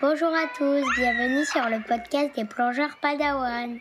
Bonjour à tous, bienvenue sur le podcast des plongeurs Padawan.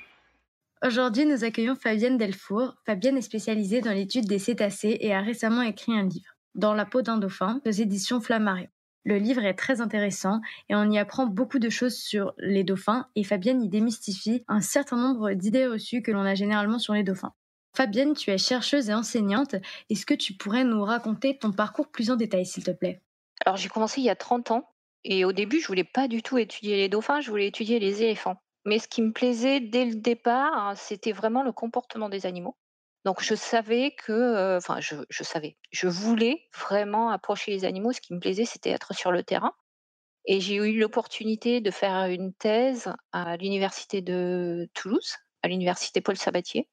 Aujourd'hui, nous accueillons Fabienne Delfour. Fabienne est spécialisée dans l'étude des cétacés et a récemment écrit un livre, Dans la peau d'un dauphin, aux éditions Flammarion. Le livre est très intéressant et on y apprend beaucoup de choses sur les dauphins et Fabienne y démystifie un certain nombre d'idées reçues que l'on a généralement sur les dauphins. Fabienne, tu es chercheuse et enseignante. Est-ce que tu pourrais nous raconter ton parcours plus en détail, s'il te plaît? Alors, j'ai commencé il y a 30 ans et au début, je voulais pas du tout étudier les dauphins, je voulais étudier les éléphants. Mais ce qui me plaisait dès le départ, c'était vraiment le comportement des animaux. Donc je savais que, euh, enfin je, je savais, je voulais vraiment approcher les animaux. Ce qui me plaisait, c'était être sur le terrain. Et j'ai eu l'opportunité de faire une thèse à l'université de Toulouse, à l'université Paul Sabatier,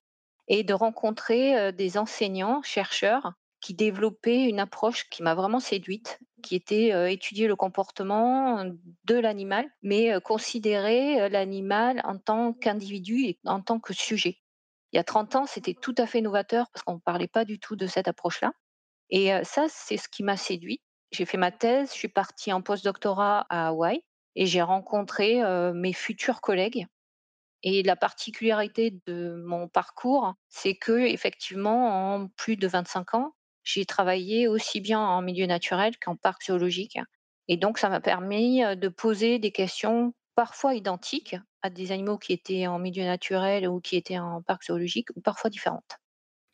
et de rencontrer des enseignants, chercheurs, qui développaient une approche qui m'a vraiment séduite, qui était étudier le comportement de l'animal, mais considérer l'animal en tant qu'individu et en tant que sujet. Il y a 30 ans, c'était tout à fait novateur parce qu'on ne parlait pas du tout de cette approche-là. Et ça, c'est ce qui m'a séduit. J'ai fait ma thèse, je suis partie en postdoctorat à Hawaï et j'ai rencontré mes futurs collègues. Et la particularité de mon parcours, c'est que effectivement, en plus de 25 ans, j'ai travaillé aussi bien en milieu naturel qu'en parc zoologique. Et donc, ça m'a permis de poser des questions parfois identiques à des animaux qui étaient en milieu naturel ou qui étaient en parc zoologique, ou parfois différentes.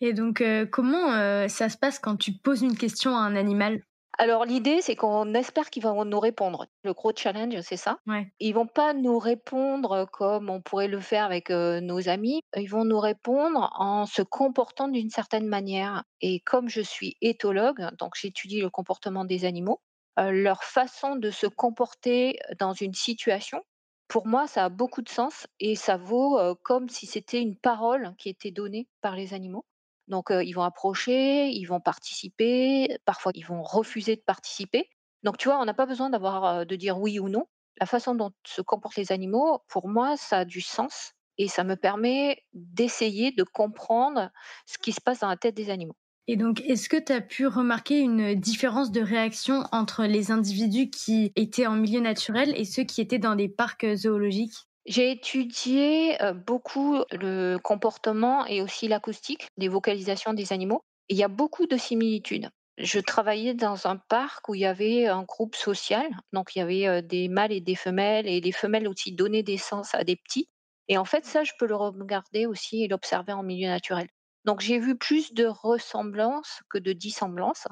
Et donc, comment ça se passe quand tu poses une question à un animal? Alors l'idée, c'est qu'on espère qu'ils vont nous répondre. Le gros challenge, c'est ça. ouais. Ils vont pas nous répondre comme on pourrait le faire avec euh, nos amis. Ils vont nous répondre en se comportant d'une certaine manière. Et comme je suis éthologue, donc j'étudie le comportement des animaux, leur façon de se comporter dans une situation pour moi, ça a beaucoup de sens et ça vaut, heu, comme si c'était une parole qui était donnée par les animaux. Donc, ils vont approcher, ils vont participer, parfois ils vont refuser de participer. Donc tu vois, on n'a pas besoin d'avoir, de dire oui ou non. La façon dont se comportent les animaux, pour moi, ça a du sens et ça me permet d'essayer de comprendre ce qui se passe dans la tête des animaux. Et donc, est-ce que tu as pu remarquer une différence de réaction entre les individus qui étaient en milieu naturel et ceux qui étaient dans des parcs zoologiques? J'ai étudié euh, beaucoup le comportement et aussi l'acoustique des vocalisations des animaux. Il y a beaucoup de similitudes. Je travaillais dans un parc où il y avait un groupe social, donc il y avait euh, des mâles et des femelles, et les femelles aussi donnaient des sens à des petits. Et en fait, ça, je peux le regarder aussi et l'observer en milieu naturel. Donc j'ai vu plus de ressemblances que de dissemblances.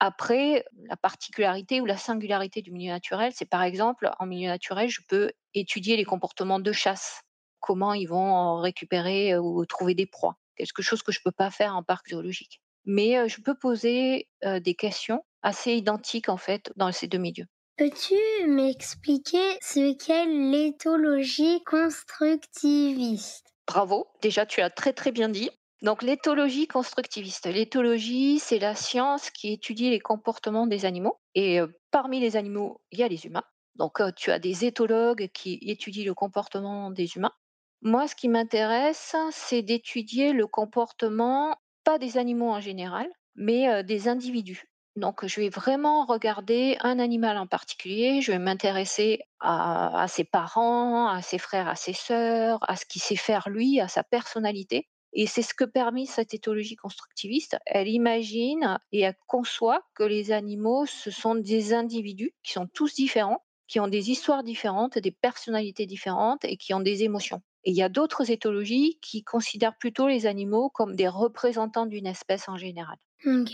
Après, la particularité ou la singularité du milieu naturel, c'est par exemple, en milieu naturel, je peux étudier les comportements de chasse, comment ils vont récupérer ou trouver des proies, quelque chose que je ne peux pas faire en parc zoologique. Mais je peux poser des questions assez identiques en fait dans ces deux milieux. Peux-tu m'expliquer ce qu'est l'éthologie constructiviste? Bravo, déjà tu as très très bien dit. Donc l'éthologie constructiviste. L'éthologie, c'est la science qui étudie les comportements des animaux. Et euh, parmi les animaux, il y a les humains. Donc euh, tu as des éthologues qui étudient le comportement des humains. Moi, ce qui m'intéresse, c'est d'étudier le comportement, pas des animaux en général, mais euh, des individus. Donc, je vais vraiment regarder un animal en particulier, je vais m'intéresser à, à ses parents, à ses frères, à ses sœurs, à ce qu'il sait faire lui, à sa personnalité. Et c'est ce que permet cette éthologie constructiviste. Elle imagine et elle conçoit que les animaux, ce sont des individus qui sont tous différents, qui ont des histoires différentes, des personnalités différentes et qui ont des émotions. Et il y a d'autres éthologies qui considèrent plutôt les animaux comme des représentants d'une espèce en général. Ok.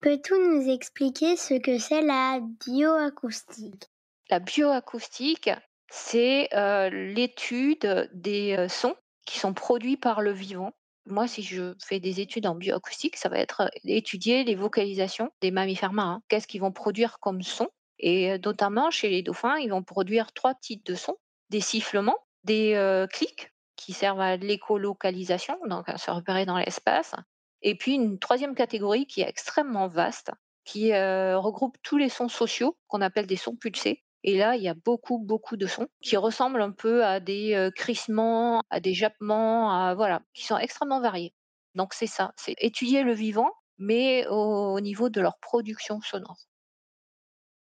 Peux-tu nous expliquer ce que c'est la bioacoustique? La bioacoustique, c'est euh, l'étude des euh, sons qui sont produits par le vivant moi, si je fais des études en bioacoustique, ça va être étudier les vocalisations des mammifères marins. Qu'est-ce qu'ils vont produire comme son? Et notamment chez les dauphins, ils vont produire trois types de sons. Des sifflements, des clics qui servent à l'écolocalisation, donc à se repérer dans l'espace, et puis une troisième catégorie qui est extrêmement vaste, qui regroupe tous les sons sociaux qu'on appelle des sons pulsés, et là, il y a beaucoup, beaucoup de sons qui ressemblent un peu à des crissements, à des jappements, à, voilà, qui sont extrêmement variés. Donc c'est ça, c'est étudier le vivant, mais au niveau de leur production sonore.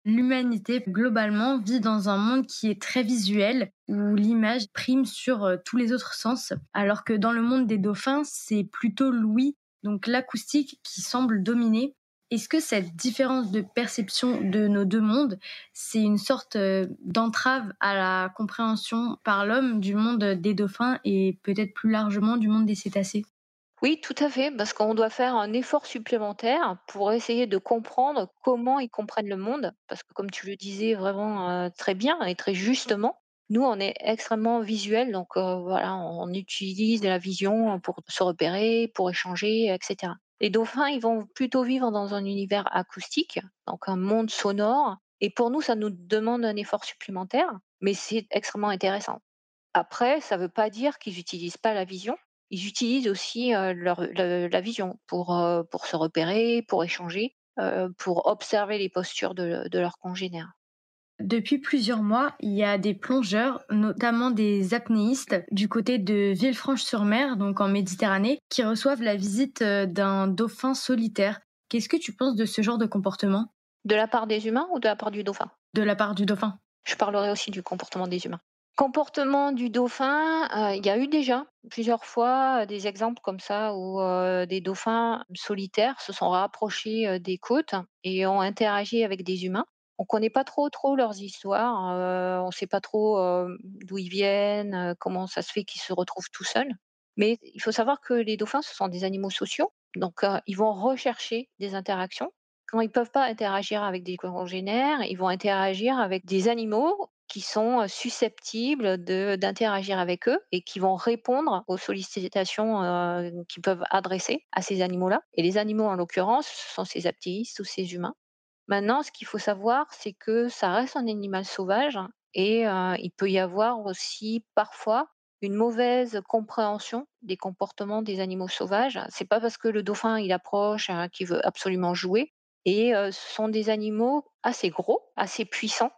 L'humanité, globalement, vit dans un monde qui est très visuel, où l'image prime sur tous les autres sens, alors que dans le monde des dauphins, c'est plutôt l'ouïe, donc l'acoustique, qui semble dominer. Est-ce que cette différence de perception de nos deux mondes, c'est une sorte euh, d'entrave à la compréhension par l'homme du monde des dauphins et peut-être plus largement du monde des cétacés? Oui, tout à fait, parce qu'on doit faire un effort supplémentaire pour essayer de comprendre comment ils comprennent le monde, parce que comme tu le disais vraiment euh, très bien et très justement, nous, on est extrêmement visuel, donc euh, voilà, on utilise la vision pour se repérer, pour échanger, etc. Les dauphins, ils vont plutôt vivre dans un univers acoustique, donc un monde sonore, et pour nous, ça nous demande un effort supplémentaire, mais c'est extrêmement intéressant. Après, ça ne veut pas dire qu'ils n'utilisent pas la vision. Ils utilisent aussi euh, la vision pour, euh, pour se repérer, pour échanger, euh, pour observer les postures de leurs congénères. Depuis plusieurs mois, il y a des plongeurs, notamment des apnéistes, du côté de Villefranche-sur-Mer, donc en Méditerranée, qui reçoivent la visite euh, d'un dauphin solitaire. Qu'est-ce que tu penses de ce genre de comportement? De la part des humains ou de la part du dauphin? De la part du dauphin Je parlerai aussi du comportement des humains. Comportement du dauphin, euh, il y a eu déjà plusieurs fois euh, des exemples comme ça où euh, des dauphins solitaires se sont rapprochés euh, des côtes et ont interagi avec des humains. On ne connaît pas trop trop leurs histoires, on ne sait pas trop d'où ils viennent, comment ça se fait qu'ils se retrouvent tout seuls. Mais il faut savoir que les dauphins, ce sont des animaux sociaux, donc ils vont rechercher des interactions. Quand ils ne peuvent pas interagir avec des congénères, ils vont interagir avec des animaux qui sont susceptibles d'interagir avec eux et qui vont répondre aux sollicitations qu'ils peuvent adresser à ces animaux-là. Et les animaux, en l'occurrence, ce sont ces aptéistes ou ces humains. Maintenant, ce qu'il faut savoir, c'est que ça reste un animal sauvage et il peut y avoir aussi parfois une mauvaise compréhension des comportements des animaux sauvages. C'est pas parce que le dauphin il approche hein, qu'il veut absolument jouer. Et ce sont des animaux assez gros, assez puissants.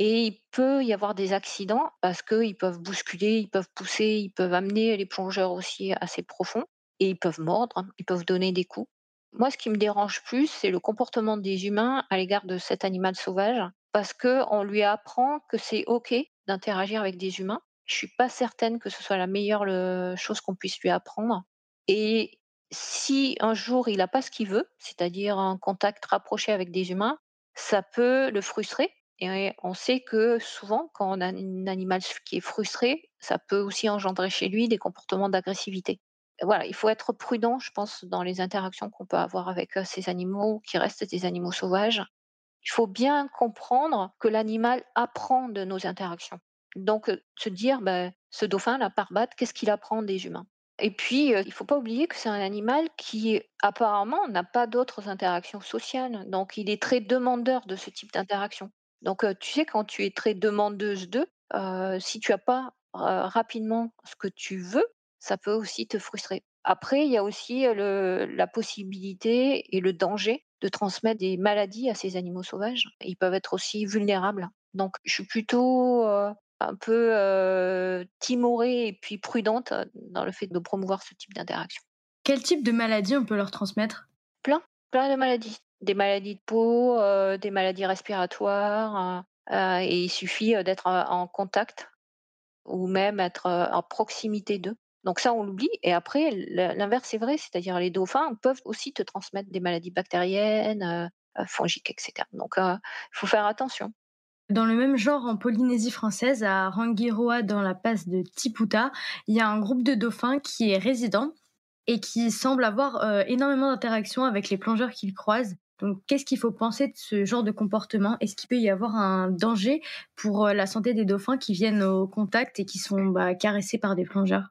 Et il peut y avoir des accidents parce qu'ils peuvent bousculer, ils peuvent pousser, ils peuvent amener les plongeurs aussi assez profonds. Et ils peuvent mordre, ils peuvent donner des coups. Moi, ce qui me dérange plus, c'est le comportement des humains à l'égard de cet animal sauvage, parce que on lui apprend que c'est OK d'interagir avec des humains. Je suis pas certaine que ce soit la meilleure le- chose qu'on puisse lui apprendre. Et si un jour il n'a pas ce qu'il veut, c'est-à-dire un contact rapproché avec des humains, ça peut le frustrer. Et on sait que souvent, quand on a un animal qui est frustré, ça peut aussi engendrer chez lui des comportements d'agressivité voilà, il faut être prudent, je pense, dans les interactions qu'on peut avoir avec ces animaux qui restent des animaux sauvages. Il faut bien comprendre que l'animal apprend de nos interactions. Donc, se dire, ben, ce dauphin, la parbate, qu'est-ce qu'il apprend des humains? Et puis, il ne faut pas oublier que c'est un animal qui, apparemment, n'a pas d'autres interactions sociales. Donc, il est très demandeur de ce type d'interaction. Donc, tu sais, quand tu es très demandeuse d'eux, si tu n'as pas rapidement ce que tu veux, ça peut aussi te frustrer. Après, il y a aussi le, la possibilité et le danger de transmettre des maladies à ces animaux sauvages. Ils peuvent être aussi vulnérables. Donc, je suis plutôt euh, un peu euh, timorée et puis prudente dans le fait de promouvoir ce type d'interaction. Quel type de maladie on peut leur transmettre? Plein, plein de maladies. Des maladies de peau, euh, des maladies respiratoires. euh, et il suffit d'être en contact ou même être en proximité d'eux. Donc ça, on l'oublie. Et après, l'inverse est vrai, c'est-à-dire les dauphins peuvent aussi te transmettre des maladies bactériennes, euh, euh, fongiques, etc. Donc il faut faire attention. Dans le même genre, en Polynésie française, à Rangiroa, dans la passe de Tiputa, il y a un groupe de dauphins qui est résident et qui semble avoir euh, énormément d'interactions avec les plongeurs qu'ils croisent. Donc, qu'est-ce qu'il faut penser de ce genre de comportement? Est-ce qu'il peut y avoir un danger pour euh, la santé des dauphins qui viennent au contact et qui sont bah, caressés par des plongeurs?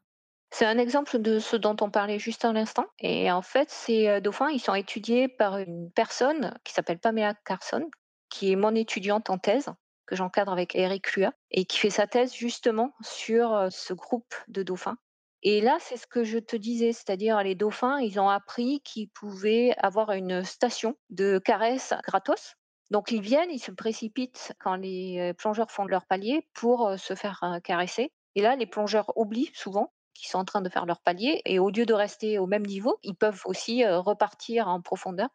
C'est un exemple de ce dont on parlait juste à l'instant. Et en fait, ces euh, dauphins, ils sont étudiés par une personne qui s'appelle Pamela Carson, qui est mon étudiante en thèse, que j'encadre avec Eric Lua, et qui fait sa thèse justement sur euh, ce groupe de dauphins. Et là, c'est ce que je te disais, c'est-à-dire les dauphins, ils ont appris qu'ils pouvaient avoir une station de caresse gratos. Donc ils viennent, ils se précipitent quand les euh, plongeurs font leur palier pour se faire caresser. Et là, les plongeurs oublient souvent qui sont en train de faire leur palier et au lieu de rester au même niveau, ils peuvent aussi, repartir en profondeur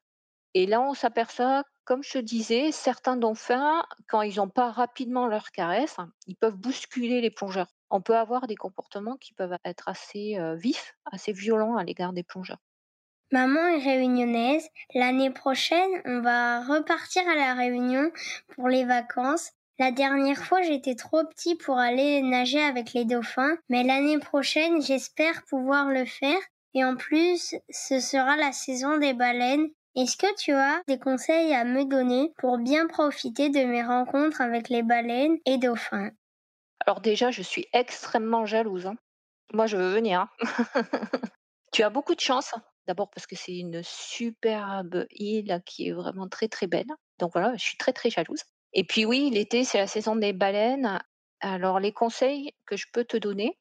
et là, on s'aperçoit, comme je disais, certains dauphins, quand ils ont pas rapidement leur caresse, ils peuvent bousculer les plongeurs. On peut avoir des comportements qui peuvent être assez, vifs, assez violents à l'égard des plongeurs. Maman est réunionnaise. L'année prochaine, on va repartir à la Réunion pour les vacances. La dernière fois, j'étais trop petit pour aller nager avec les dauphins, mais l'année prochaine, j'espère pouvoir le faire. Et en plus, ce sera la saison des baleines. Est-ce que tu as des conseils à me donner pour bien profiter de mes rencontres avec les baleines et dauphins? Alors déjà, je suis extrêmement jalouse, hein. Moi, je veux venir, hein. Tu as beaucoup de chance, d'abord parce que c'est une superbe île qui est vraiment très, très belle. Donc voilà, je suis très, très jalouse. Et puis oui, l'été, c'est la saison des baleines. Alors les conseils que je peux te donner,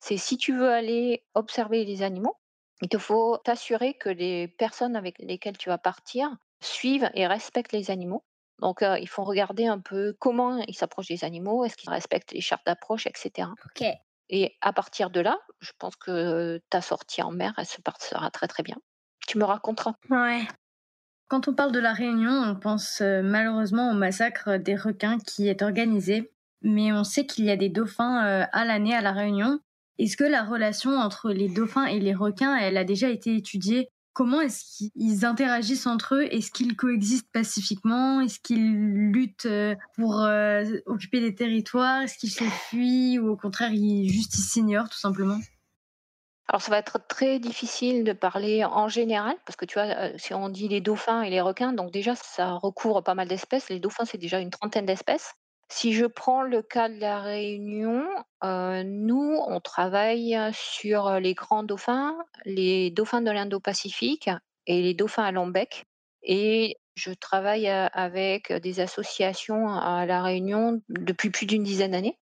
c'est si tu veux aller observer les animaux, il te faut t'assurer que les personnes avec lesquelles tu vas partir suivent et respectent les animaux. Donc euh, il faut regarder un peu comment ils s'approchent des animaux, est-ce qu'ils respectent les chartes d'approche, etc. Ok. Et à partir de là, je pense que ta sortie en mer, elle se passera très très bien. Tu me raconteras. Ouais. Quand on parle de la Réunion, on pense euh, malheureusement au massacre des requins qui est organisé, mais on sait qu'il y a des dauphins euh, à l'année à la Réunion. Est-ce que la relation entre les dauphins et les requins, elle a déjà été étudiée? Comment est-ce qu'ils interagissent entre eux? Est-ce qu'ils coexistent pacifiquement? Est-ce qu'ils luttent euh, pour occuper des territoires? Est-ce qu'ils se fuient ou au contraire ils juste ils s'ignorent tout simplement? Alors ça va être très difficile de parler en général, parce que tu vois, euh, si on dit les dauphins et les requins, donc déjà ça recouvre pas mal d'espèces. Les dauphins, c'est déjà une trentaine d'espèces. Si je prends le cas de la Réunion, euh, nous, on travaille sur les grands dauphins, les dauphins de l'Indo-Pacifique et les dauphins à long bec. Et je travaille euh, avec des associations à la Réunion depuis plus d'une dizaine d'années.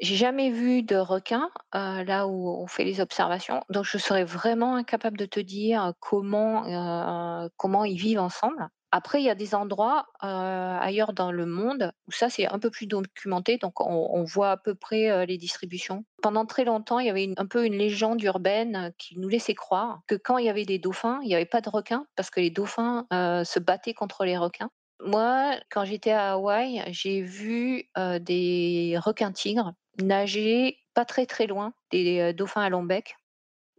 J'ai jamais vu de requin, heu, là où on fait les observations, donc je serais vraiment incapable de te dire comment, comment ils vivent ensemble. Après, il y a des endroits, ailleurs dans le monde où ça, c'est un peu plus documenté, donc on voit à peu près, les distributions. Pendant très longtemps, il y avait un peu une légende urbaine qui nous laissait croire que quand il y avait des dauphins, il y avait pas de requins parce que les dauphins, se battaient contre les requins. Moi, quand j'étais à Hawaï, j'ai vu, des requins-tigres nager pas très, très loin des, dauphins à long bec.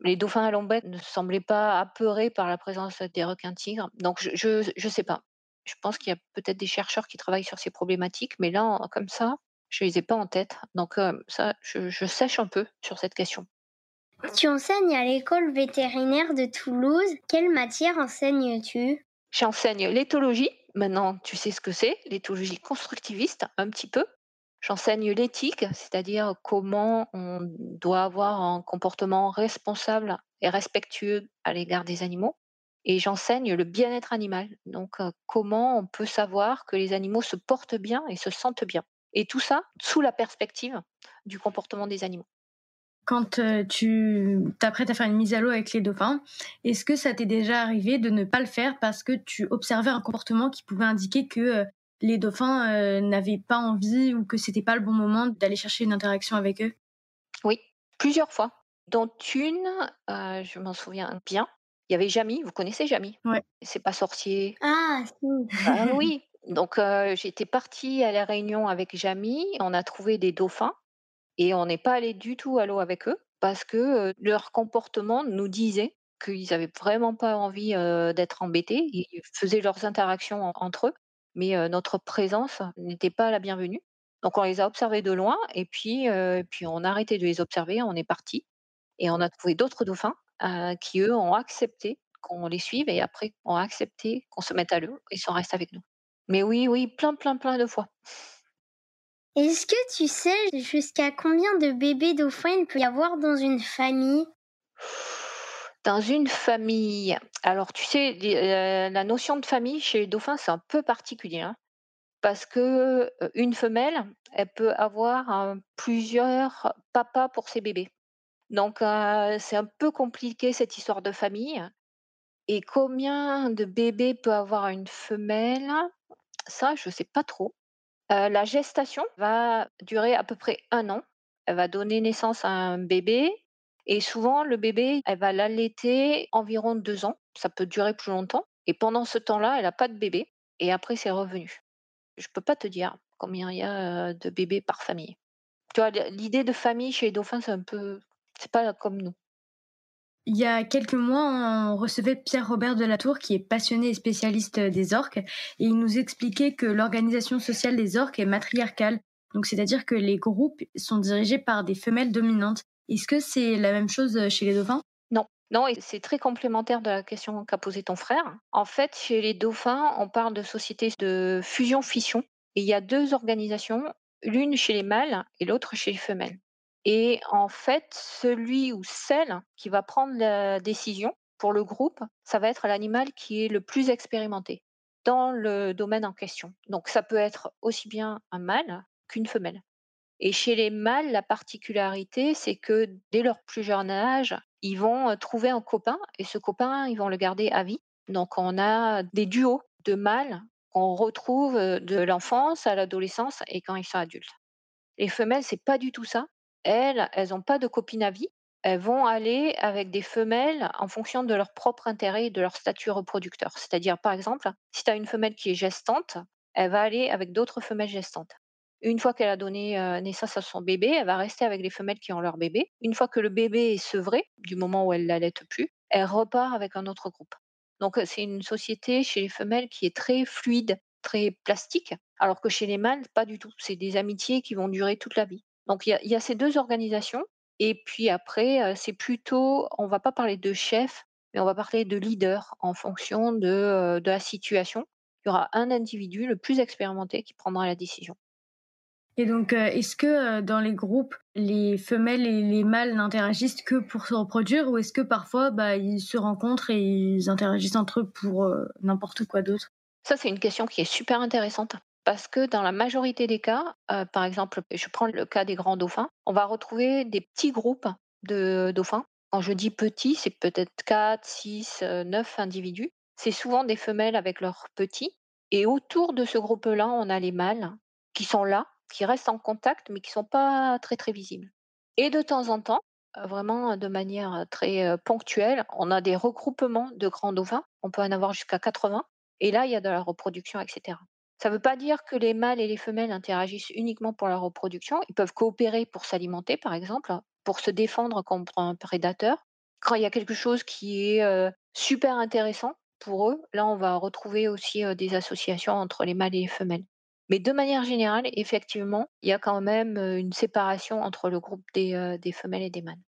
Les dauphins à long bec ne semblaient pas apeurés par la présence des requins-tigres. Donc je je sais pas. Je pense qu'il y a peut-être des chercheurs qui travaillent sur ces problématiques, mais là, en comme ça, je les ai pas en tête. Donc, ça, je je sèche un peu sur cette question. Tu enseignes à l'école vétérinaire de Toulouse. Quelle matière enseignes-tu? J'enseigne l'éthologie. Maintenant, tu sais ce que c'est, l'éthologie constructiviste, un petit peu. J'enseigne l'éthique, c'est-à-dire comment on doit avoir un comportement responsable et respectueux à l'égard des animaux. Et j'enseigne le bien-être animal, donc euh, comment on peut savoir que les animaux se portent bien et se sentent bien. Et tout ça sous la perspective du comportement des animaux. Quand euh, tu t'apprêtes à faire une mise à l'eau avec les dauphins, est-ce que ça t'est déjà arrivé de ne pas le faire parce que tu observais un comportement qui pouvait indiquer que euh, les dauphins euh, n'avaient pas envie ou que c'était pas le bon moment d'aller chercher une interaction avec eux? Oui, plusieurs fois. Dont une, euh, je m'en souviens bien. Il y avait Jamy, vous connaissez Jamy? Ouais. C'est pas sorcier. Ah, si. Ah oui. Donc euh, j'étais partie à la Réunion avec Jamy, on a trouvé des dauphins et on n'est pas allé du tout à l'eau avec eux parce que euh, leur comportement nous disait qu'ils avaient vraiment pas envie euh, d'être embêtés. Ils faisaient leurs interactions en- entre eux mais notre présence n'était pas la bienvenue. Donc on les a observés de loin et puis, on a arrêté de les observer, on est parti et on a trouvé d'autres dauphins, qui eux ont accepté qu'on les suive et après ont accepté qu'on se mette à l'eau et sont restés avec nous. Mais oui, oui, plein, plein, plein de fois. Est-ce que tu sais jusqu'à combien de bébés dauphins il peut y avoir dans une famille? Dans une famille, alors tu sais, heu, la notion de famille chez les dauphins, c'est un peu particulier, hein, parce que, heu, une femelle, elle peut avoir, heu, plusieurs papas pour ses bébés. Donc heu, c'est un peu compliqué cette histoire de famille et combien de bébés peut avoir une femelle? Ça, je sais pas trop. La gestation va durer à peu près un an. Elle va donner naissance à un bébé Et souvent, le bébé, elle va l'allaiter environ deux ans. Ça peut durer plus longtemps. Et pendant ce temps-là, elle a pas de bébé. Et après, c'est revenu. Je peux pas te dire combien il y a, de bébés par famille. Tu vois, l'idée de famille chez les dauphins, c'est un peu c'est pas comme nous. Il y a quelques mois, on recevait Pierre-Robert Delatour, qui est passionné et spécialiste des orques, et il nous expliquait que l'organisation sociale des orques est matriarcale. Donc, c'est-à-dire que les groupes sont dirigés par des femelles dominantes. Est-ce que c'est la même chose chez les dauphins? Non. Non, c'est très complémentaire de la question qu'a posée ton frère. En fait, chez les dauphins, on parle de sociétés de fusion-fission. Il y a deux organisations, l'une chez les mâles et l'autre chez les femelles. Et en fait, celui ou celle qui va prendre la décision pour le groupe, ça va être l'animal qui est le plus expérimenté dans le domaine en question. Donc ça peut être aussi bien un mâle qu'une femelle. Et chez les mâles, la particularité, c'est que dès leur plus jeune âge, ils vont trouver un copain et ce copain, ils vont le garder à vie. Donc on a des duos de mâles qu'on retrouve de l'enfance à l'adolescence et quand ils sont adultes. Les femelles, c'est pas du tout ça. Elles, elles n'ont pas de copine à vie. Elles vont aller avec des femelles en fonction de leur propre intérêt et de leur statut reproducteur. C'est-à-dire, par exemple, si tu as une femelle qui est gestante, elle va aller avec d'autres femelles gestantes. Une fois qu'elle a donné naissance à son bébé, elle va rester avec les femelles qui ont leur bébé. Une fois que le bébé est sevré, du moment où elle l'allait plus, elle repart avec un autre groupe. Donc c'est une société chez les femelles qui est très fluide, très plastique, alors que chez les mâles, pas du tout. C'est des amitiés qui vont durer toute la vie. Donc il y, a ces deux organisations. Et puis après, c'est plutôt, on va pas parler de chef, mais on va parler de leader en fonction de la situation. Il y aura un individu, le plus expérimenté, qui prendra la décision. Et donc, est-ce que dans les groupes, les femelles et les mâles n'interagissent que pour se reproduire ou est-ce que parfois, bah, ils se rencontrent et ils interagissent entre eux pour n'importe quoi d'autre? Ça, c'est une question qui est super intéressante parce que dans la majorité des cas, euh, par exemple, je prends le cas des grands dauphins, on va retrouver des petits groupes de dauphins. Quand je dis petits, c'est peut-être 4, 6, 9 individus. C'est souvent des femelles avec leurs petits. Et autour de ce groupe-là, on a les mâles qui sont là, qui restent en contact, mais qui ne sont pas très très visibles. Et de temps en temps, euh, vraiment de manière très euh, ponctuelle, on a des regroupements de grands dauphins. On peut en avoir jusqu'à 80. Et là, il y a de la reproduction, etc. Ça ne veut pas dire que les mâles et les femelles interagissent uniquement pour la reproduction. Ils peuvent coopérer pour s'alimenter, par exemple, pour se défendre contre un prédateur. Quand il y a quelque chose qui est euh, super intéressant pour eux, là, on va retrouver aussi euh, des associations entre les mâles et les femelles. Mais de manière générale, effectivement, il y a quand même une séparation entre le groupe des, des femelles et des mâles.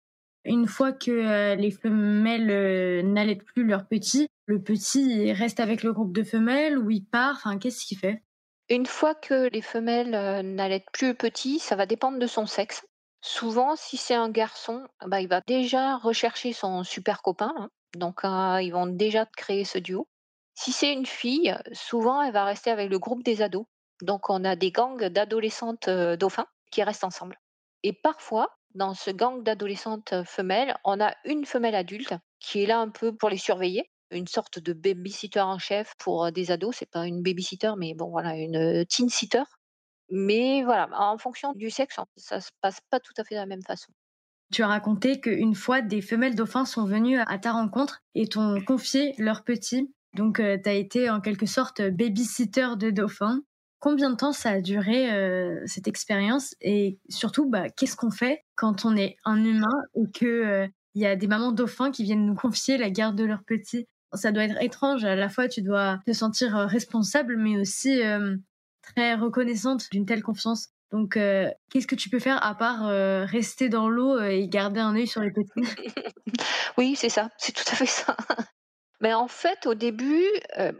Une fois que les femelles n'allaitent plus leurs petits, le petit reste avec le groupe de femelles ou il part? Enfin, qu'est-ce qu'il fait? Une fois que les femelles n'allaitent plus le petit, ça va dépendre de son sexe. Souvent, si c'est un garçon, bah, il va déjà rechercher son super copain. Hein. Donc, ils vont déjà créer ce duo. Si c'est une fille, souvent, elle va rester avec le groupe des ados. Donc, on a des gangs d'adolescentes dauphins qui restent ensemble. Et parfois, dans ce gang d'adolescentes femelles, on a une femelle adulte qui est là un peu pour les surveiller, une sorte de babysitter en chef pour des ados. C'est pas une babysitter, mais bon, voilà, une teen sitter. Mais voilà, en fonction du sexe, ça se passe pas tout à fait de la même façon. Tu as raconté qu'une fois, des femelles dauphins sont venues à ta rencontre et t'ont confié leurs petits. Donc, tu as été en quelque sorte babysitter de dauphins. Combien de temps ça a duré euh, cette expérience et surtout bah, qu'est-ce qu'on fait quand on est un humain et que euh, il y a des mamans dauphins qui viennent nous confier la garde de leurs petits? Ça doit être étrange. À la fois, tu dois te sentir euh, responsable, mais aussi très reconnaissante d'une telle confiance. Donc, qu'est-ce que tu peux faire à part rester dans l'eau et garder un œil sur les petits? Oui, c'est ça. C'est tout à fait ça. Mais en fait, au début,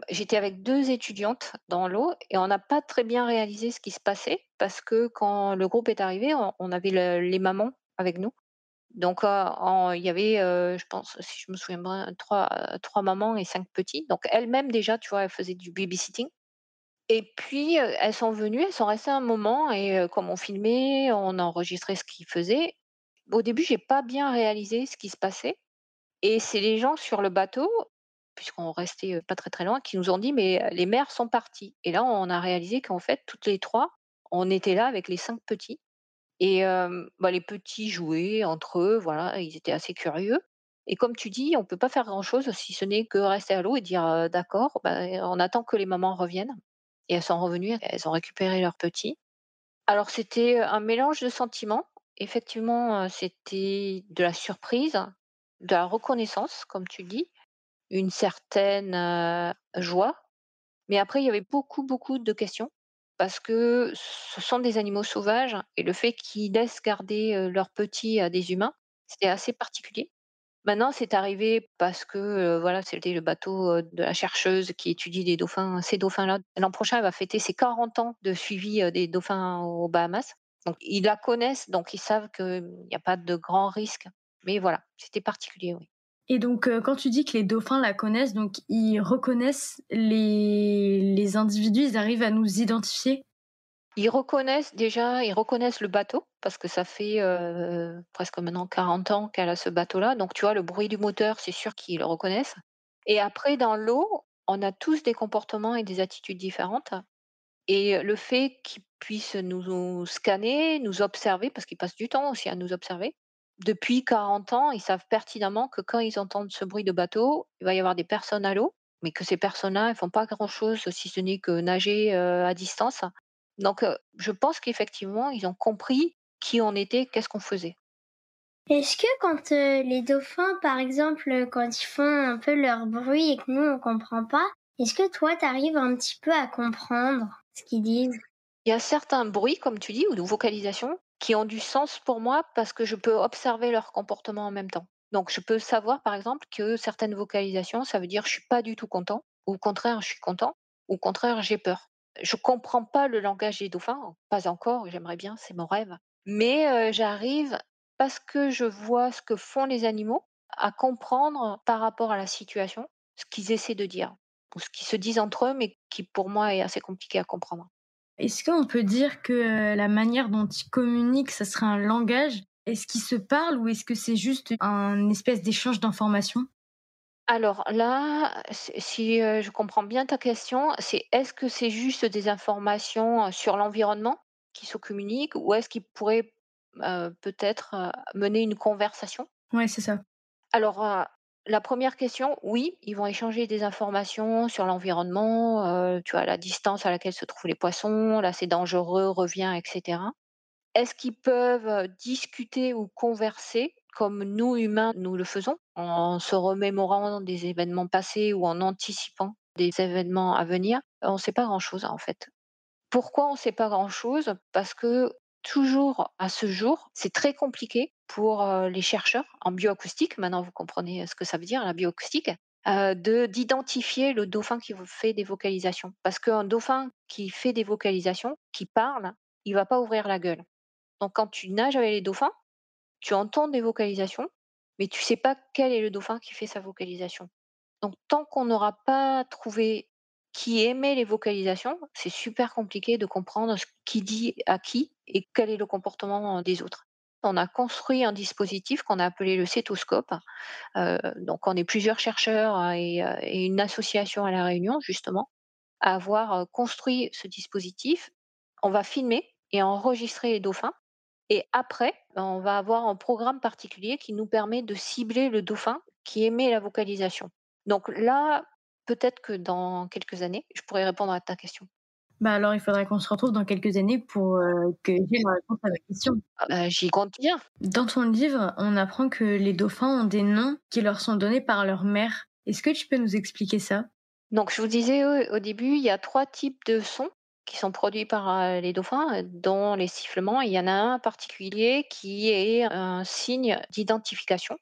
j'étais avec deux étudiantes dans l'eau et on n'a pas très bien réalisé ce qui se passait parce que quand le groupe est arrivé, on avait les mamans avec nous. Donc, il y avait, je pense, si je me souviens bien, trois, trois mamans et cinq petits. Donc elles-mêmes déjà, tu vois, elles faisaient du babysitting. Et puis, elles sont venues, elles sont restées un moment et comme on filmait, on enregistrait ce qu'ils faisaient. Au début, j'ai pas bien réalisé ce qui se passait et c'est les gens sur le bateau puisqu'on restait pas très très loin, qui nous ont dit mais les mères sont parties. Et là, on a réalisé qu'en fait, toutes les trois, on était là avec les cinq petits. Et bah, les petits jouaient entre eux, voilà, ils étaient assez curieux et comme tu dis, on peut pas faire grand-chose si ce n'est que rester à l'eau et dire, «D'accord, bah, on attend que les mamans reviennent» et elles sont revenues, elles ont récupéré leurs petits. Alors c'était, un mélange de sentiments. Effectivement, c'était de la surprise, de la reconnaissance, comme tu dis, une certaine, joie mais après, il y avait beaucoup, beaucoup de questions parce que ce sont des animaux sauvages et le fait qu'ils laissent garder, leurs petits à des humains, c'était assez particulier. Maintenant, c'est arrivé parce que, voilà, c'était le bateau, de la chercheuse qui étudie les dauphins, ces dauphins-là. L'an prochain, elle va fêter ses 40 ans de suivi, des dauphins aux Bahamas. Donc ils la connaissent, donc ils savent qu'il n'y a pas de grand risque. Mais voilà, c'était particulier, oui. Et donc, heu, quand tu dis que les dauphins la connaissent, donc ils reconnaissent les les individus, ils arrivent à nous identifier? Ils reconnaissent déjà, ils reconnaissent le bateau parce que ça fait, heu, presque maintenant 40 ans qu'elle a ce bateau-là, donc tu vois, le bruit du moteur, c'est sûr qu'ils le reconnaissent. Et après dans l'eau, on a tous des comportements et des attitudes différentes. Et le fait qu'ils puissent nous scanner, nous observer, parce qu'ils passent du temps aussi à nous observer, depuis 40 ans, ils savent pertinemment que quand ils entendent ce bruit de bateau, il va y avoir des personnes à l'eau, mais que ces personnes-là, elles font pas grand-chose si ce n'est que nager, heu, à distance. Donc, je pense qu'effectivement, ils ont compris qui on était, qu'est-ce qu'on faisait. Est-ce que quand, les dauphins, par exemple, quand ils font un peu leur bruit et que nous on comprend pas, est-ce que toi tu arrives un petit peu à comprendre ce qu'ils disent? Il y a certains bruits, comme tu dis, ou de vocalisations, qui ont du sens pour moi parce que je peux observer leur comportement en même temps. Donc je peux savoir, par exemple, que certaines vocalisations, ça veut dire: «Je suis pas du tout content» ou au contraire: «Je suis content» ou au contraire: «J'ai peur». Je comprends pas le langage des dauphins, pas encore, j'aimerais bien, c'est mon rêve. Mais, j'arrive, parce que je vois ce que font les animaux, à comprendre par rapport à la situation, ce qu'ils essaient de dire ou ce qu'ils se disent entre eux, mais qui pour moi est assez compliqué à comprendre. Est-ce qu'on peut dire que, heu, la manière dont ils communiquent, ça serait un langage? Est-ce qu'ils se parlent ou est-ce que c'est juste un espèce d'échange d'informations? Alors là, si heu, je comprends bien ta question, c'est est-ce que c'est juste des informations, heu, sur l'environnement qui se communiquent ou est-ce qu'ils pourraient, peut-être, mener une conversation? Ouais, c'est ça. Alors, la première question, oui, ils vont échanger des informations sur l'environnement, heu, tu vois, la distance à laquelle se trouvent les poissons, là c'est dangereux, reviens et cetera. Est-ce qu'ils peuvent, discuter ou converser comme nous humains, nous le faisons, en se remémorant des événements passés ou en anticipant des événements à venir? On ne sait pas grand-chose, en fait. Pourquoi on ne sait pas grand-chose? Parce que toujours à ce jour, c'est très compliqué pour, les chercheurs en bioacoustique, maintenant vous comprenez, ce que ça veut dire la bioacoustique, d'identifier le dauphin qui fait des vocalisations. Parce qu'un dauphin qui fait des vocalisations, qui parle, il va pas ouvrir la gueule. Donc quand tu nages avec les dauphins, tu entends des vocalisations, mais tu sais pas quel est le dauphin qui fait sa vocalisation. Donc tant qu'on n'aura pas trouvé qui émet les vocalisations, c'est super compliqué de comprendre qui dit à qui et quel est le comportement des autres. On a construit un dispositif qu'on a appelé le cétoscope. Donc on est plusieurs chercheurs euh, et, et une association à La Réunion justement à avoir construit ce dispositif. On va filmer et enregistrer les dauphins et après, on va avoir un programme particulier qui nous permet de cibler le dauphin qui émet la vocalisation. Donc là, peut-être que dans quelques années, je pourrais répondre à ta question. Bah, alors il faudrait qu'on se retrouve dans quelques années pour, heu, que j'ai la réponse à ma question. Ah bah, j'y compte bien. Dans ton livre, on apprend que les dauphins ont des noms qui leur sont donnés par leur mère. Est-ce que tu peux nous expliquer ça? Donc je vous disais au, début, il y a trois types de sons qui sont produits par euh, les dauphins, euh, dont les sifflements. Il y en a un particulier qui est un signe d'identification.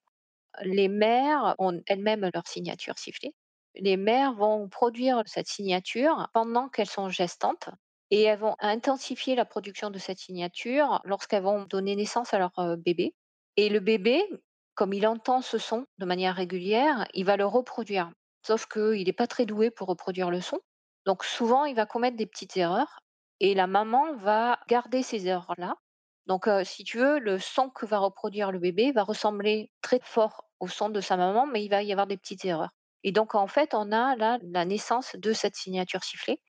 Les mères ont elles-mêmes leur signature sifflée. Les mères vont produire cette signature pendant qu'elles sont gestantes et elles vont intensifier la production de cette signature lorsqu'elles vont donner naissance à leur bébé. Et le bébé, comme il entend ce son de manière régulière, il va le reproduire. Sauf qu'il n'est pas très doué pour reproduire le son. Donc souvent, il va commettre des petites erreurs et la maman va garder ces erreurs-là. Donc, si tu veux, le son que va reproduire le bébé va ressembler très fort au son de sa maman, mais il va y avoir des petites erreurs. Et donc, en fait, on a là la naissance de cette signature sifflée.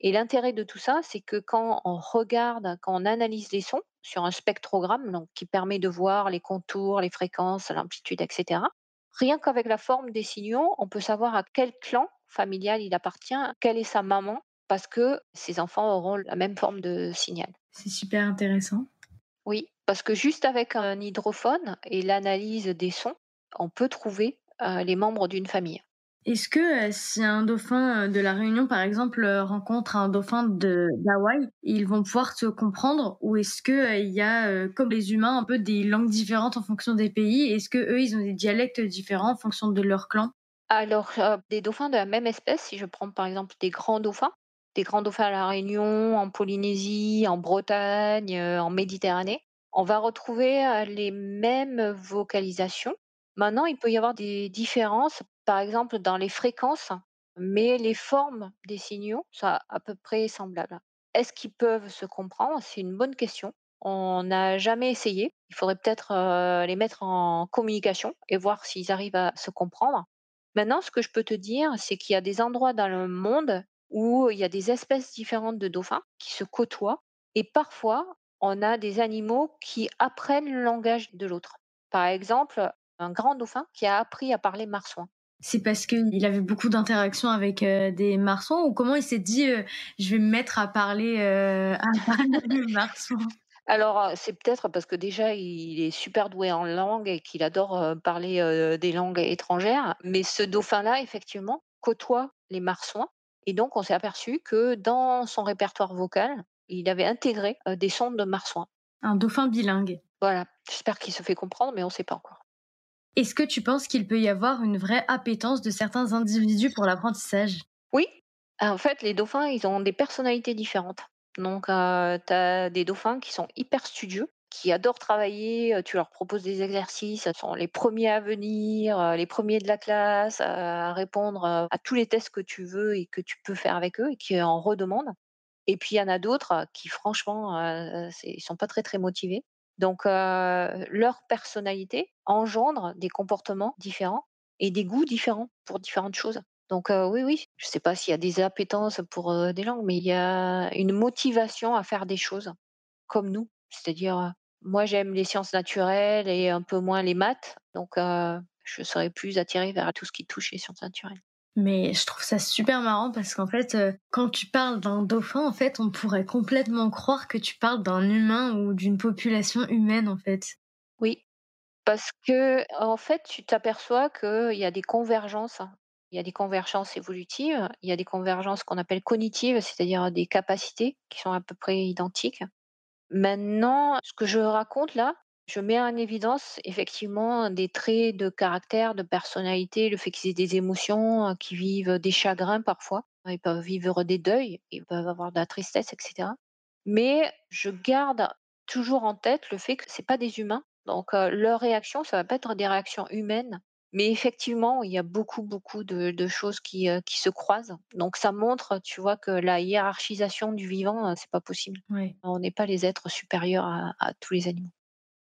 Et l'intérêt de tout ça, c'est que quand on regarde, quand on analyse les sons sur un spectrogramme donc qui permet de voir les contours, les fréquences, l'amplitude, et cetera. Rien qu'avec la forme des signaux, on peut savoir à quel clan familial il appartient, quelle est sa maman, parce que ses enfants auront la même forme de signal. C'est super intéressant. Oui, parce que juste avec un hydrophone et l'analyse des sons, on peut trouver euh, les membres d'une famille. Est-ce que euh, si un dauphin euh, de la Réunion, par exemple, rencontre un dauphin d'Hawaï, ils vont pouvoir se comprendre ou est-ce que il y a, comme les humains, un peu des langues différentes en fonction des pays Est-ce que eux, ils ont des dialectes différents en fonction de leur clan? Alors, des dauphins de la même espèce, si je prends par exemple des grands dauphins, des grands dauphins à La Réunion, en Polynésie, en Bretagne, euh, en Méditerranée. On va retrouver euh, les mêmes vocalisations. Maintenant, il peut y avoir des différences, par exemple dans les fréquences, mais les formes des signaux sont à peu près semblables. Est-ce qu'ils peuvent se comprendre? C'est une bonne question. On n'a jamais essayé. Il faudrait peut-être euh, les mettre en communication et voir s'ils arrivent à se comprendre. Maintenant, ce que je peux te dire, c'est qu'il y a des endroits dans le monde où il y a des espèces différentes de dauphins qui se côtoient et parfois on a des animaux qui apprennent le langage de l'autre. Par exemple, un grand dauphin qui a appris à parler marsouin. C'est parce qu'il avait beaucoup d'interactions avec euh, des marsouins ou comment il s'est dit euh, je vais me mettre à parler, euh, à parler marsouin alors, c'est peut-être parce que déjà, il est super doué en langue et qu'il adore parler des langues étrangères. Mais ce dauphin-là, effectivement, côtoie les marsouins et donc, on s'est aperçu que dans son répertoire vocal, il avait intégré des sons de marsouin. Un dauphin bilingue. Voilà, j'espère qu'il se fait comprendre, mais on ne sait pas encore. Est-ce que tu penses qu'il peut y avoir une vraie appétence de certains individus pour l'apprentissage? Oui. En fait, les dauphins, ils ont des personnalités différentes. Donc, tu as des dauphins qui sont hyper studieux qui adorent travailler, tu leur proposes des exercices, ce sont les premiers à venir, les premiers de la classe, à répondre à tous les tests que tu veux et que tu peux faire avec eux et qui en redemandent. Et puis il y en a d'autres qui franchement, euh, ils sont pas très très motivés. Donc leur personnalité engendre des comportements différents et des goûts différents pour différentes choses. Donc oui, oui, je ne sais pas s'il y a des appétences pour des langues, mais il y a une motivation à faire des choses comme nous. C'est-à-dire, moi, j'aime les sciences naturelles et un peu moins les maths. Donc, je serais plus attirée vers tout ce qui touche les sciences naturelles. Mais je trouve ça super marrant parce qu'en fait, quand tu parles d'un dauphin, en fait, on pourrait complètement croire que tu parles d'un humain ou d'une population humaine, en fait. Oui, parce que en fait, tu t'aperçois qu'il y a des convergences. Il y a des convergences évolutives, il y a des convergences qu'on appelle cognitives, c'est-à-dire des capacités qui sont à peu près identiques. Maintenant, ce que je raconte là, je mets en évidence effectivement des traits de caractère, de personnalité, le fait qu'ils aient des émotions, euh, qu'ils vivent des chagrins parfois. Ils peuvent vivre des deuils, ils peuvent avoir de la tristesse, etc. Mais je garde toujours en tête le fait que c'est pas des humains. Donc euh, leurs réactions, ça va pas être des réactions humaines. Mais effectivement, il y a beaucoup, beaucoup de, choses qui, euh, qui se croisent. Donc ça montre, tu vois, que la hiérarchisation du vivant, c'est pas possible. On n'est pas les êtres supérieurs à, tous les animaux.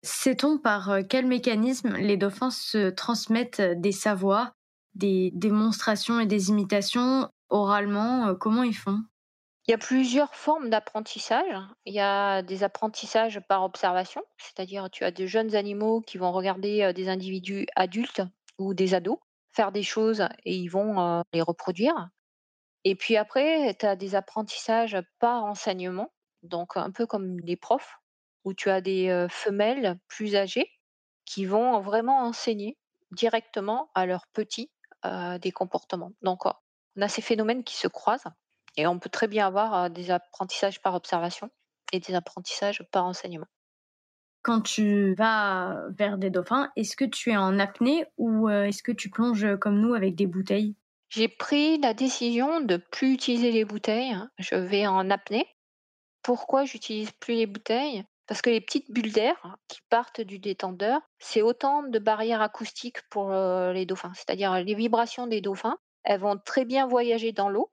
Sait-on par euh, quel mécanisme les dauphins se transmettent euh, des savoirs, des démonstrations et des imitations oralement Comment ils font? Il y a plusieurs formes d'apprentissage. Il y a des apprentissages par observation, c'est-à-dire tu as des jeunes animaux qui vont regarder des individus adultes ou des ados faire des choses et ils vont les reproduire. Et puis après, tu as des apprentissages par enseignement, donc un peu comme des profs, où tu as des femelles plus âgées qui vont vraiment enseigner directement à leurs petits des comportements. Donc on a ces phénomènes qui se croisent et on peut très bien avoir des apprentissages par observation et des apprentissages par enseignement. Quand tu vas vers des dauphins, est-ce que tu es en apnée ou est-ce que tu plonges comme nous avec des bouteilles? J'ai pris la décision de plus utiliser les bouteilles. Hein. Je vais en apnée. Pourquoi j'utilise plus les bouteilles? Parce que les petites bulles d'air qui partent du détendeur, c'est autant de barrières acoustiques pour les dauphins. C'est-à-dire les vibrations des dauphins, elles vont très bien voyager dans l'eau,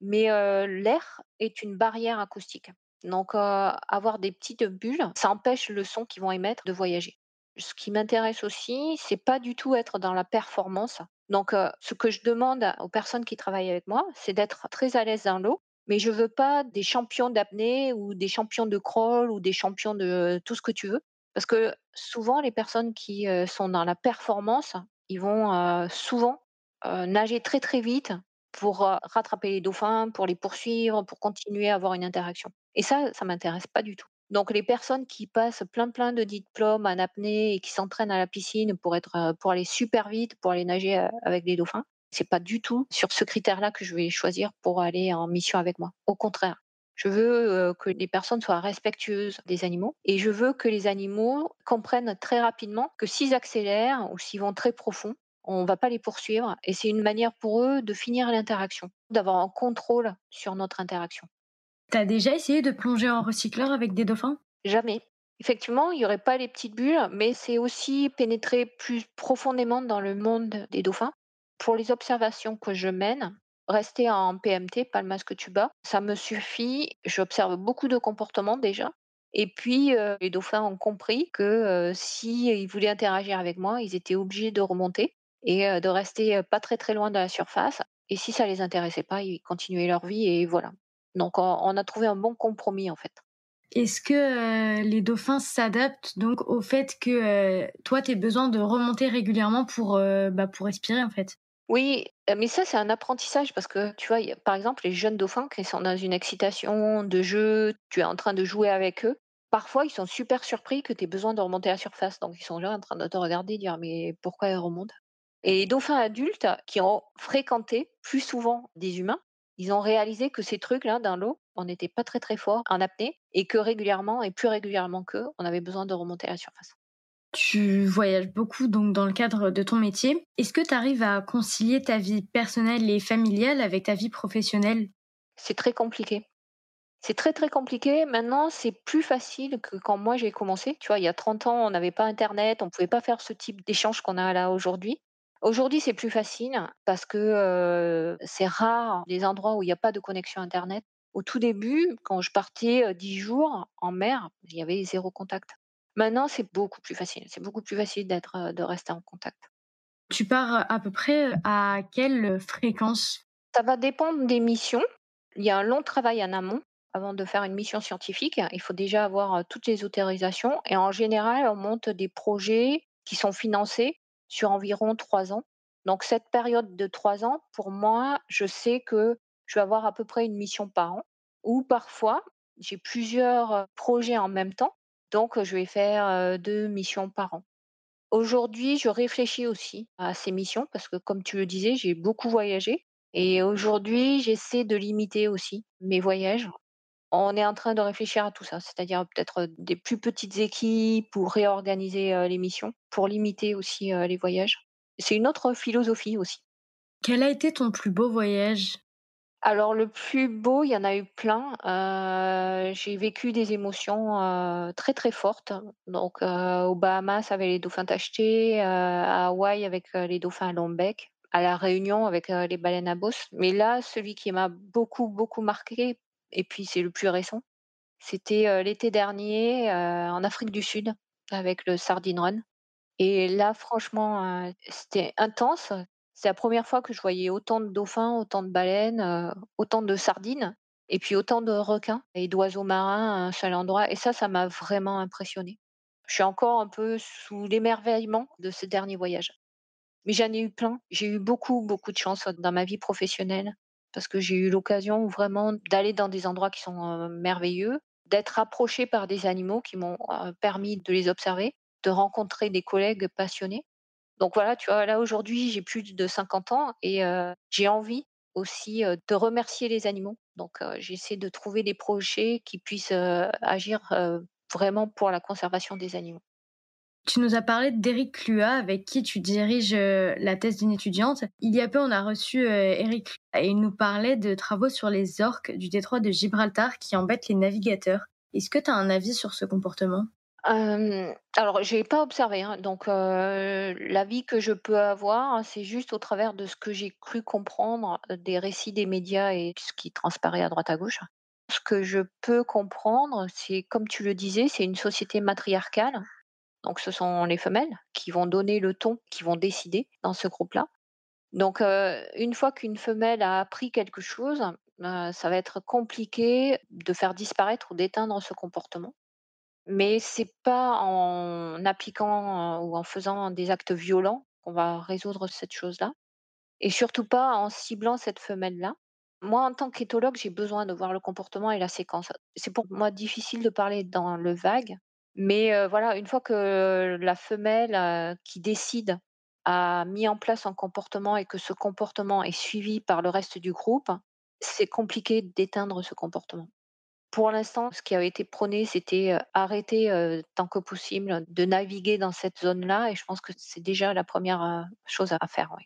mais l'air est une barrière acoustique. Donc, avoir des petites bulles, ça empêche le son qu'ils vont émettre de voyager. Ce qui m'intéresse aussi, c'est pas du tout être dans la performance. Donc, ce que je demande aux personnes qui travaillent avec moi, c'est d'être très à l'aise dans l'eau mais je veux pas des champions d'apnée ou des champions de crawl ou des champions de tout ce que tu veux. Parce que souvent, les personnes qui sont dans la performance, ils vont souvent nager très très vite pour rattraper les dauphins, pour les poursuivre, pour continuer à avoir une interaction. Et ça, ça m'intéresse pas du tout. Donc les personnes qui passent plein plein de diplômes en apnée et qui s'entraînent à la piscine pour être pour aller super vite, pour aller nager avec des dauphins, c'est pas du tout sur ce critère-là que je vais choisir pour aller en mission avec moi. Au contraire, je veux que les personnes soient respectueuses des animaux et je veux que les animaux comprennent très rapidement que s'ils accélèrent ou s'ils vont très profond, on va pas les poursuivre et c'est une manière pour eux de finir l'interaction, d'avoir un contrôle sur notre interaction. T'as déjà essayé de plonger en recycleur avec des dauphins? Jamais. Effectivement, il n'y aurait pas les petites bulles, mais c'est aussi pénétrer plus profondément dans le monde des dauphins. Pour les observations que je mène, rester en PMT, pas le masque tuba, ça me suffit. J'observe beaucoup de comportements déjà. Et puis, euh, les dauphins ont compris que euh, s'ils voulaient interagir avec moi, ils étaient obligés de remonter et euh, de rester euh, pas très très loin de la surface. Et si ça les intéressait pas, ils continuaient leur vie et voilà. Donc, on, a trouvé un bon compromis en fait. Est-ce que les dauphins s'adaptent donc au fait que toi, tu aies besoin de remonter régulièrement pour, bah, pour respirer en fait? Oui, mais ça, c'est un apprentissage parce que, tu vois, par exemple, les jeunes dauphins qui sont dans une excitation de jeu, tu es en train de jouer avec eux. Parfois, ils sont super surpris que tu aies besoin de remonter à la surface. Donc, ils sont là en train de te regarder et dire Mais pourquoi ils remontent? Et les dauphins adultes qui ont fréquenté plus souvent des humains, ils ont réalisé que ces trucs-là dans l'eau, on n'était pas très très fort en apnée et que régulièrement et plus régulièrement qu'eux, on avait besoin de remonter à la surface. Tu voyages beaucoup donc dans le cadre de ton métier. Est-ce que tu arrives à concilier ta vie personnelle et familiale avec ta vie professionnelle? C'est très compliqué. C'est très, très compliqué. Maintenant, c'est plus facile que quand moi j'ai commencé. Tu vois, il y a 30 ans, on n'avait pas internet, on pouvait pas faire ce type d'échange qu'on a là aujourd'hui. Aujourd'hui, c'est plus facile parce que, heu, c'est rare les endroits où il y a pas de connexion internet. Au tout début, quand je partais, heu, 10 jours en mer, il y avait zéro contact. Maintenant, c'est beaucoup plus facile. C'est beaucoup plus facile d'être, de rester en contact. Tu pars à peu près à quelle fréquence? Ça va dépendre des missions. Il y a un long travail en amont avant de faire une mission scientifique. Il faut déjà avoir toutes les autorisations et en général, on monte des projets qui sont financés sur environ trois ans. Donc cette période de trois ans, pour moi, je sais que je vais avoir à peu près une mission par an ou parfois j'ai plusieurs projets en même temps. Donc, je vais faire euh, deux missions par an. Aujourd'hui, je réfléchis aussi à ces missions parce que, comme tu le disais, j'ai beaucoup voyagé. Et aujourd'hui, j'essaie de limiter aussi mes voyages. On est en train de réfléchir à tout ça, c'est-à-dire peut-être des plus petites équipes pour réorganiser euh, les missions, pour limiter aussi euh, les voyages. C'est une autre philosophie aussi. Quel a été ton plus beau voyage? Alors le plus beau, il y en a eu plein. Heu, j'ai vécu des émotions, heu, très, très fortes. Donc, heu, aux Bahamas avec les dauphins tachetés, à Hawaï avec, les dauphins à long à La Réunion avec, les baleines à bosse. Mais là, celui qui m'a beaucoup, beaucoup marqué et puis c'est le plus récent, c'était, l'été dernier, en Afrique du Sud avec le Sardine Run. Et là, franchement, c'était intense. C'est la première fois que je voyais autant de dauphins, autant de baleines, heu, autant de sardines et puis autant de requins et d'oiseaux marins à un seul endroit et ça, ça m'a vraiment impressionnée. Je suis encore un peu sous l'émerveillement de ce dernier voyage. Mais j'en ai eu plein. J'ai eu beaucoup, beaucoup de chance dans ma vie professionnelle parce que j'ai eu l'occasion vraiment d'aller dans des endroits qui sont, merveilleux, d'être approchée par des animaux qui m'ont, permis de les observer, de rencontrer des collègues passionnés. Donc voilà, tu vois, là aujourd'hui, j'ai plus de 50 ans et j'ai envie aussi, de remercier les animaux. Donc j'essaie de trouver des projets qui puissent, agir, vraiment pour la conservation des animaux. Tu nous as parlé d'Éric Clua, avec qui tu diriges la thèse d'une étudiante. Il y a peu, on a reçu Éric et il nous parlait de travaux sur les orques du détroit de Gibraltar qui embêtent les navigateurs. Est-ce que tu as un avis sur ce comportement? Hem, alors j'ai pas observé, hein, donc l'avis que je peux avoir, hein, c'est juste au travers de ce que j'ai cru comprendre, des récits des médias et ce qui transparaît à droite à gauche. Ce que je peux comprendre, c'est comme tu le disais, c'est une société matriarcale, donc ce sont les femelles qui vont donner le ton, qui vont décider dans ce groupe-là. Donc une fois qu'une femelle a appris quelque chose, ça va être compliqué de faire disparaître ou d'éteindre ce comportement. Mais c'est pas en appliquant, ou en faisant des actes violents qu'on va résoudre cette chose-là et surtout pas en ciblant cette femelle-là. Moi, en tant qu'éthologue, j'ai besoin de voir le comportement et la séquence. C'est pour moi difficile de parler dans le vague, mais voilà, une fois que la femelle, qui décide a mis en place un comportement et que ce comportement est suivi par le reste du groupe, c'est compliqué d'éteindre ce comportement. Pour l'instant, ce qui avait été prôné, c'était, arrêter, tant que possible de naviguer dans cette zone-là et je pense que c'est déjà la première re chose à faire, oui.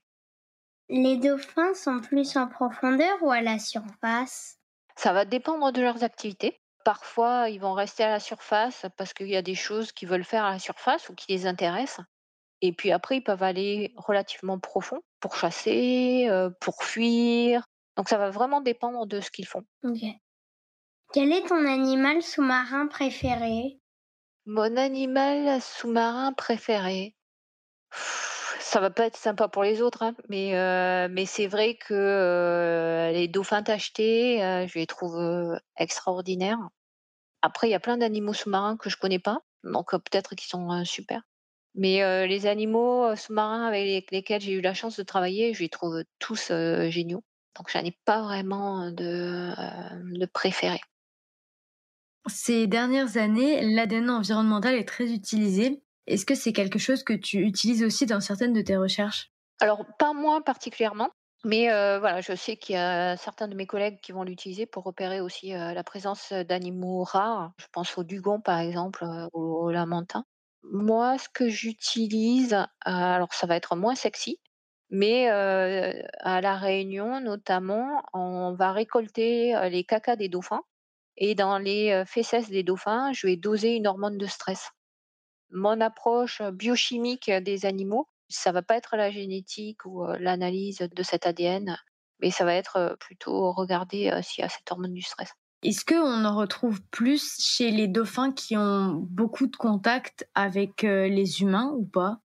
Les dauphins sont plus en profondeur ou à la surface? Ça va dépendre de leurs activités. Parfois, ils vont rester à la surface parce qu'il y a des choses qu'ils veulent faire à la surface ou qui les intéressent et puis après, ils peuvent aller relativement profond pour chasser, pour fuir. Donc ça va vraiment dépendre de ce qu'ils font. Ok. Quel est ton animal sous-marin préféré? Mon animal sous-marin préféré? Ça va pas être sympa pour les autres, hein, mais heu, mais c'est vrai que, heu, les dauphins tachetés, heu, je les trouve, extraordinaires. Après, il y a plein d'animaux sous-marins que je connais pas, donc peut-être qu'ils sont, super. Mais les animaux, sous-marins avec les lesquels j'ai eu la chance de travailler, je les trouve tous, géniaux. Donc j'en ai pas vraiment de, de préféré. Ces dernières années, l'ADN environnemental est très utilisé. Est-ce que c'est quelque chose que tu utilises aussi dans certaines de tes recherches? Alors, pas moi particulièrement, mais heu, voilà, je sais qu'il y a certains de mes collègues qui vont l'utiliser pour repérer aussi, heu, la présence, d'animaux rares. Je pense au dugong, par exemple, heu, au au lamantin. Moi, ce que j'utilise, heu, alors ça va être moins sexy, mais à La Réunion, notamment, on va récolter, les cacas des dauphins et dans les, heu, fécesses des dauphins, je vais doser une hormone de stress. Mon approche biochimique des animaux, ça va pas être la génétique ou l'analyse de cet ADN, mais ça va être, plutôt regarder, s'il y a cette hormone du stress. Est-ce qu'on en retrouve plus chez les dauphins qui ont beaucoup de contact avec les humains ou pas?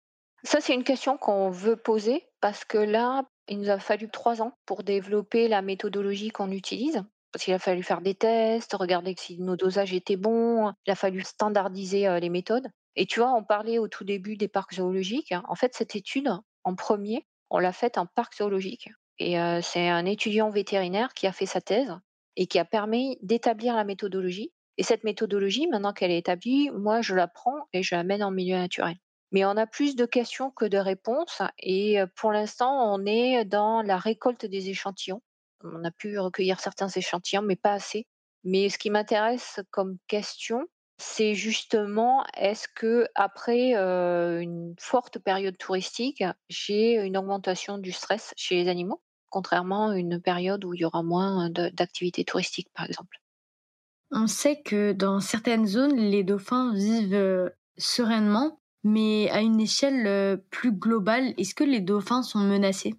Ça, c'est une question qu'on veut poser parce que là, il nous a fallu 3 ans pour développer la méthodologie qu'on utilise. Parce qu'il a fallu faire des tests, regarder si nos dosages étaient bons, il a fallu standardiser, les méthodes et tu vois, on parlait au tout début des parcs zoologiques. En fait, cette étude, en premier, on l'a faite en parc zoologique et c'est un étudiant vétérinaire qui a fait sa thèse et qui a permis d'établir la méthodologie et cette méthodologie, maintenant qu'elle est établie, moi, je la prends et je la mène en milieu naturel. Mais on a plus de questions que de réponses et pour l'instant, on est dans la récolte des échantillons. On a pu recueillir certains échantillons, mais pas assez. Mais ce qui m'intéresse comme question, c'est justement est-ce qu'après, heu, une forte période touristique, j'ai une augmentation du stress chez les animaux? Contrairement à une période où il y aura moins de d'activité touristique, par exemple? On sait que dans certaines zones, les dauphins vivent sereinement, mais à une échelle plus globale, est-ce que les dauphins sont menacés?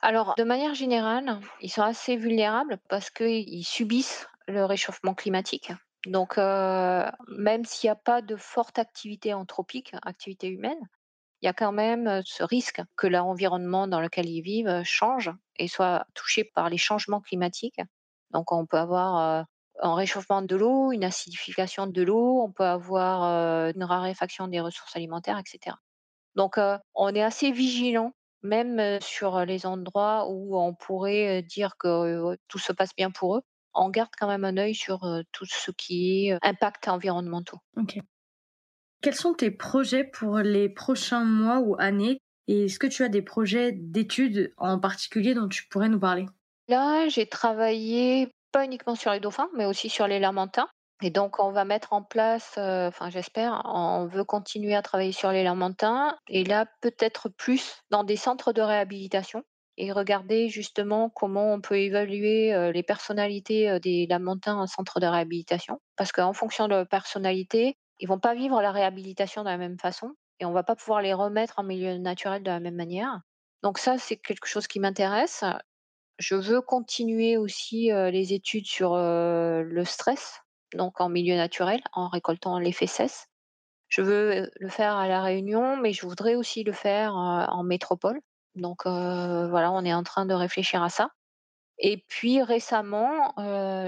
Alors, de manière générale, ils sont assez vulnérables parce qu'ils subissent le réchauffement climatique. Donc, heu, même s'il n'y a pas de forte activité anthropique, activité humaine, il y a quand même, heu, ce risque que l'environnement dans lequel ils vivent, heu, change et soit touché par les changements climatiques. Donc on peut avoir, un réchauffement de l'eau, une acidification de l'eau, on peut avoir, une raréfaction des ressources alimentaires et cetera. Donc, on est assez vigilant, même, sur, les endroits où on pourrait, dire que, tout se passe bien pour eux. On garde quand même un œil sur, tout ce qui est, heu, impacts environnementaux. Ok. Quels sont tes projets pour les prochains mois ou années Et est-ce que tu as des projets d'études en particulier dont tu pourrais nous parler? Là, j'ai travaillé pas uniquement sur les dauphins, mais aussi sur les lamantins et donc on va mettre en place, heu, enfin j'espère, on veut continuer à travailler sur les lamantins et là, peut-être plus dans des centres de réhabilitation et regarder justement comment on peut évaluer, heu, les personnalités, heu, des lamantins en centre de réhabilitation. Parce qu'en fonction de leur personnalité, ils vont pas vivre la réhabilitation de la même façon et on va pas pouvoir les remettre en milieu naturel de la même manière. Donc ça, c'est quelque chose qui m'intéresse. Je veux continuer aussi, les études sur, le stress, donc en milieu naturel, en récoltant les fécesses. Je veux, le faire à La Réunion, mais je voudrais aussi le faire, en métropole. Donc voilà, on est en train de réfléchir à ça. Et puis récemment,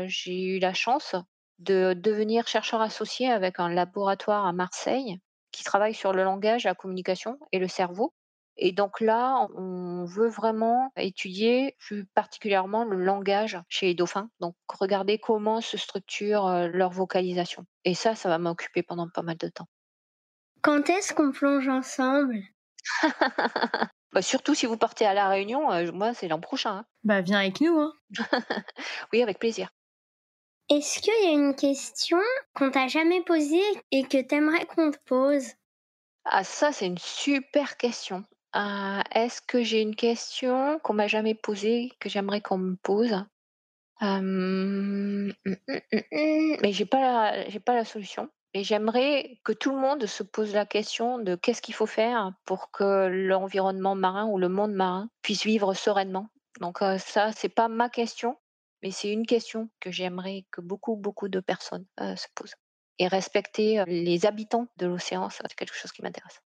j'ai eu la chance de devenir chercheur associé avec un laboratoire à Marseille qui travaille sur le langage, la communication et le cerveau. Et donc là, on veut vraiment étudier plus particulièrement le langage chez les dauphins. Donc regarder comment se structure leur vocalisation. Et ça, ça va m'occuper pendant pas mal de temps. Quand est-ce qu'on plonge ensemble? Bah, surtout si vous partez à la Réunion, euh, moi c'est l'an prochain. Hein. Bah viens avec nous. Hein. oui, avec plaisir. Est-ce qu'il y a une question qu'on t'a jamais posée et que t'aimerais qu'on te pose? Ah ça c'est une super question. Euh, est-ce que j'ai une question qu'on m'a jamais posée, que j'aimerais qu'on me pose? Hum, hum, hum, mais j'ai pas pas la solution et j'aimerais que tout le monde se pose la question de qu'est-ce qu'il faut faire pour que l'environnement marin ou le monde marin puisse vivre sereinement? Donc, euh, ça, c'est pas ma question, mais c'est une question que j'aimerais que beaucoup, beaucoup de personnes, se posent et respecter, les habitants de l'océan, c'est quelque chose qui m'intéresse.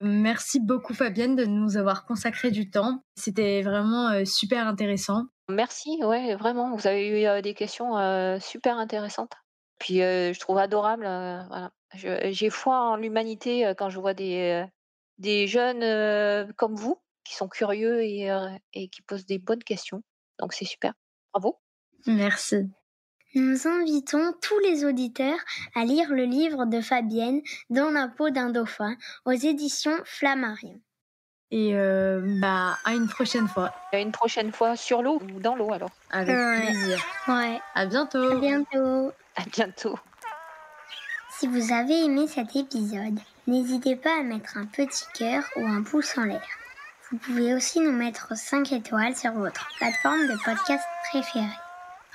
Merci beaucoup Fabienne de nous avoir consacré du temps. C'était vraiment euh, super intéressant. Merci, ouais, vraiment. Vous avez eu euh, des questions euh, super intéressantes. Puis je trouve adorable. voilà. J'ai foi en l'humanité quand je vois des, des jeunes comme vous qui sont curieux et, et qui posent des bonnes questions. Donc c'est super. Bravo. Merci. Nous invitons tous les auditeurs à lire le livre de Fabienne Dans la peau d'un dauphin aux éditions Flammarion. Et euh, bah à une prochaine fois. À une prochaine fois sur l'eau ou dans l'eau alors. Avec plaisir. Ouais. À bientôt. À bientôt. À bientôt. Si vous avez aimé cet épisode, n'hésitez pas à mettre un petit cœur ou un pouce en l'air. Vous pouvez aussi nous mettre 5 étoiles sur votre plateforme de podcast préférée.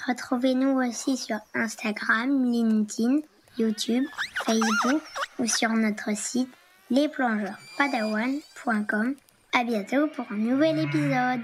Retrouvez-nous aussi sur Instagram, LinkedIn, YouTube, Facebook ou sur notre site lesplongeurspadawan.com. À bientôt pour un nouvel épisode.